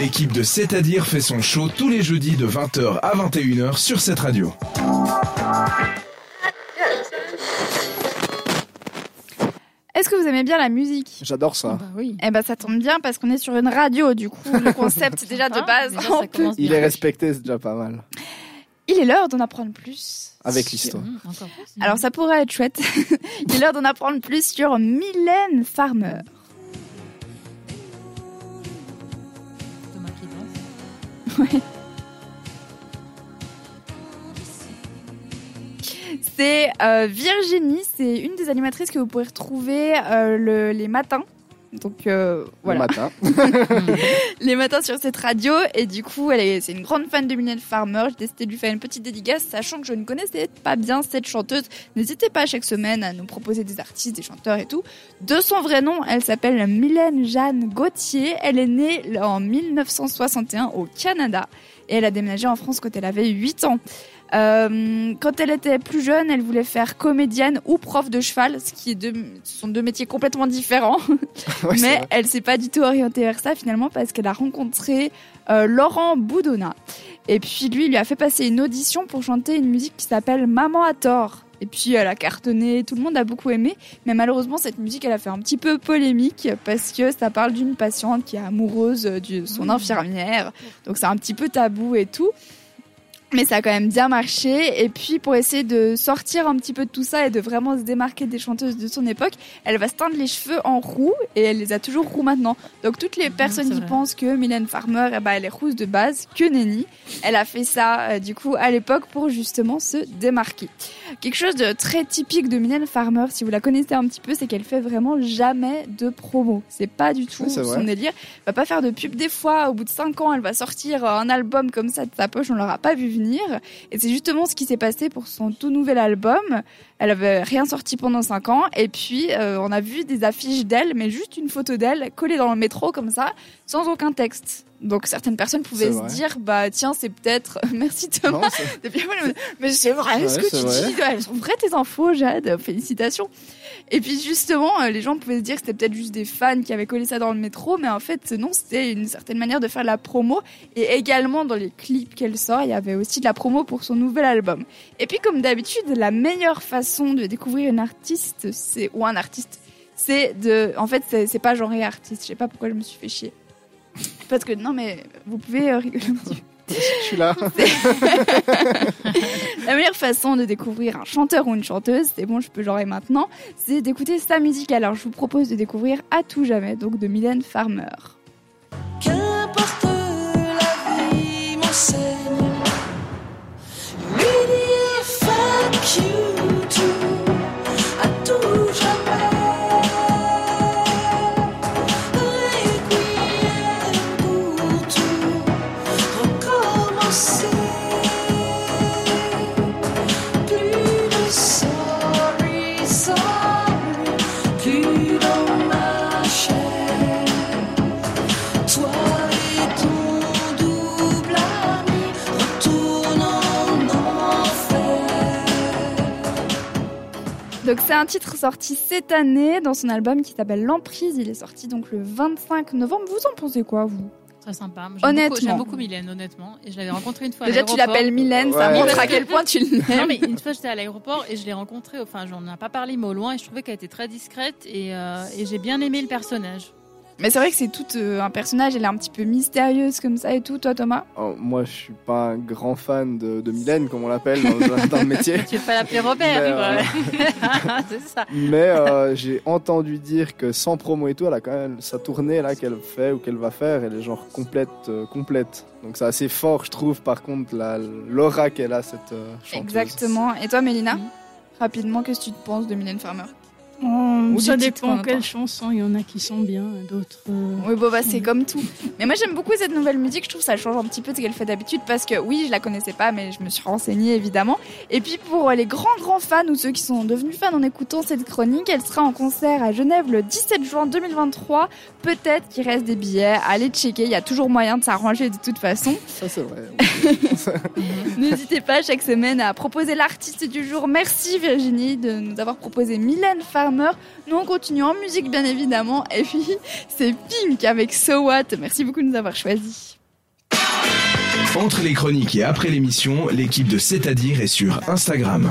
L'équipe de C'est-à-dire fait son show tous les jeudis de 20h à 21h sur cette radio. Est-ce que vous aimez bien la musique? J'adore ça. Bah oui. Eh ben ça tombe bien parce qu'on est sur une radio, du coup le concept déjà de Ah, base. déjà, ça on peut- commence Il bien. est respecté, c'est déjà pas mal. Il est l'heure d'en apprendre plus. Avec l'histoire. Mmh. Alors ça pourrait être chouette. Il est l'heure d'en apprendre plus sur Mylène Farmer. C'est euh, Virginie, c'est une des animatrices que vous pourrez retrouver euh, le- les matins. Donc euh, voilà, Le matin. les matins sur cette radio. Et du coup, elle est, c'est une grande fan de Mylène Farmer. J'ai décidé de lui faire une petite dédicace, sachant que je ne connaissais pas bien cette chanteuse. N'hésitez pas chaque semaine à nous proposer des artistes, des chanteurs et tout. De son vrai nom, elle s'appelle Mylène Jeanne Gauthier. Elle est née en 1961 au Canada. Et elle a déménagé en France quand elle avait 8 ans. Euh, quand elle était plus jeune, elle voulait faire comédienne ou prof de cheval, ce qui est deux, ce sont deux métiers complètement différents. Ouais, Mais elle s'est pas du tout orientée vers ça finalement parce qu'elle a rencontré euh, Laurent Boudonna. Et puis lui, il lui a fait passer une audition pour chanter une musique qui s'appelle Maman à tort. Et puis elle a cartonné, tout le monde a beaucoup aimé. Mais malheureusement, cette musique, elle a fait un petit peu polémique parce que ça parle d'une patiente qui est amoureuse de son Mmh. infirmière. Donc c'est un petit peu tabou et tout. Mais ça a quand même bien marché. Et puis, pour essayer de sortir un petit peu de tout ça et de vraiment se démarquer des chanteuses de son époque, elle va se teindre les cheveux en roux et elle les a toujours roux maintenant. Donc, toutes les personnes c'est qui vrai. pensent que Mylène Farmer, eh ben, elle est rousse de base, que nenni. Elle a fait ça, euh, du coup, à l'époque pour justement se démarquer. Quelque chose de très typique de Mylène Farmer, si vous la connaissez un petit peu, c'est qu'elle fait vraiment jamais de promo. C'est pas du tout Oui, son délire. Elle va pas faire de pub des fois. Au bout de 5 ans, elle va sortir un album comme ça de sa poche. On l'aura pas vu venir. Et c'est justement ce qui s'est passé pour son tout nouvel album. Elle avait rien sorti pendant 5 ans. Et puis, euh, on a vu des affiches d'elle, mais juste une photo d'elle collée dans le métro comme ça, sans aucun texte. Donc certaines personnes pouvaient se dire, bah tiens, c'est peut-être... Merci Thomas. Non, mais c'est vrai Ouais, ce que tu vrai. dis. Elles sont vraies tes infos, Jade. Félicitations. Et puis justement, euh, les gens pouvaient se dire que c'était peut-être juste des fans qui avaient collé ça dans le métro, mais en fait, non, c'était une certaine manière de faire de la promo. Et également, dans les clips qu'elle sort, il y avait aussi de la promo pour son nouvel album. Et puis, comme d'habitude, la meilleure façon de découvrir une artiste, c'est ou un artiste, c'est de, en fait, c'est c'est pas genre artiste. Je sais pas pourquoi je me suis fait chier. Parce que non, mais vous pouvez euh, rigoler. Je suis là. La meilleure façon de découvrir un chanteur ou une chanteuse, c'est bon, je peux genrer maintenant, c'est d'écouter sa musique. Alors, je vous propose de découvrir À tout jamais, donc de Mylène Farmer. Donc, c'est un titre sorti cette année dans son album qui s'appelle L'Emprise. Il est sorti donc le 25 novembre. Vous en pensez quoi, vous? Très sympa. Moi, j'aime Honnêtement. beaucoup- J'aime beaucoup Mylène, honnêtement. Et je l'avais rencontrée une fois à Déjà, tu l'appelles Mylène, ça Ouais. montre à quel point tu l'aimes. Non, mais une fois j'étais à l'aéroport et je l'ai rencontrée, enfin, j'en ai pas parlé, mais au loin, et je trouvais qu'elle était très discrète et, euh, et j'ai bien aimé le personnage. Mais c'est vrai que c'est tout euh, un personnage, elle est un petit peu mystérieuse comme ça et tout. Toi, Thomas? Oh, moi, je suis pas un grand fan de, de Mylène, comme on l'appelle dans, le- dans le métier. Tu veux pas l'appeler Robert, Mais, ouais. C'est ça. Mais euh, j'ai entendu dire que sans promo et tout, elle a quand même sa tournée là qu'elle fait ou qu'elle va faire, elle est genre complète, euh, complète. Donc c'est assez fort, je trouve. Par contre, la- l'aura qu'elle a cette euh, chanteuse. Exactement. Et toi, Mélina? Rapidement, qu'est-ce que tu te penses de Mylène Farmer? Oh, Ou ça dépend quelles chansons. Il y en a qui sont bien, d'autres. euh, Oui, bon, bah, c'est comme tout. Mais moi, j'aime beaucoup cette nouvelle musique. Je trouve que ça change un petit peu de ce qu'elle fait d'habitude parce que oui, je la connaissais pas, mais je me suis renseignée évidemment. Et puis, pour les grands, grands fans ou ceux qui sont devenus fans en écoutant cette chronique, elle sera en concert à Genève le 17 juin 2023. Peut-être qu'il reste des billets. Allez checker. Il y a toujours moyen de s'arranger de toute façon. Ça c'est vrai. N'hésitez pas chaque semaine à proposer l'artiste du jour. Merci Virginie de nous avoir proposé Mylène Farmer. Nous, on continue en musique, bien évidemment. Et puis, c'est Pink avec So What. Merci beaucoup de nous avoir choisis. Entre les chroniques et après l'émission, l'équipe de C'est-à-dire est sur Instagram.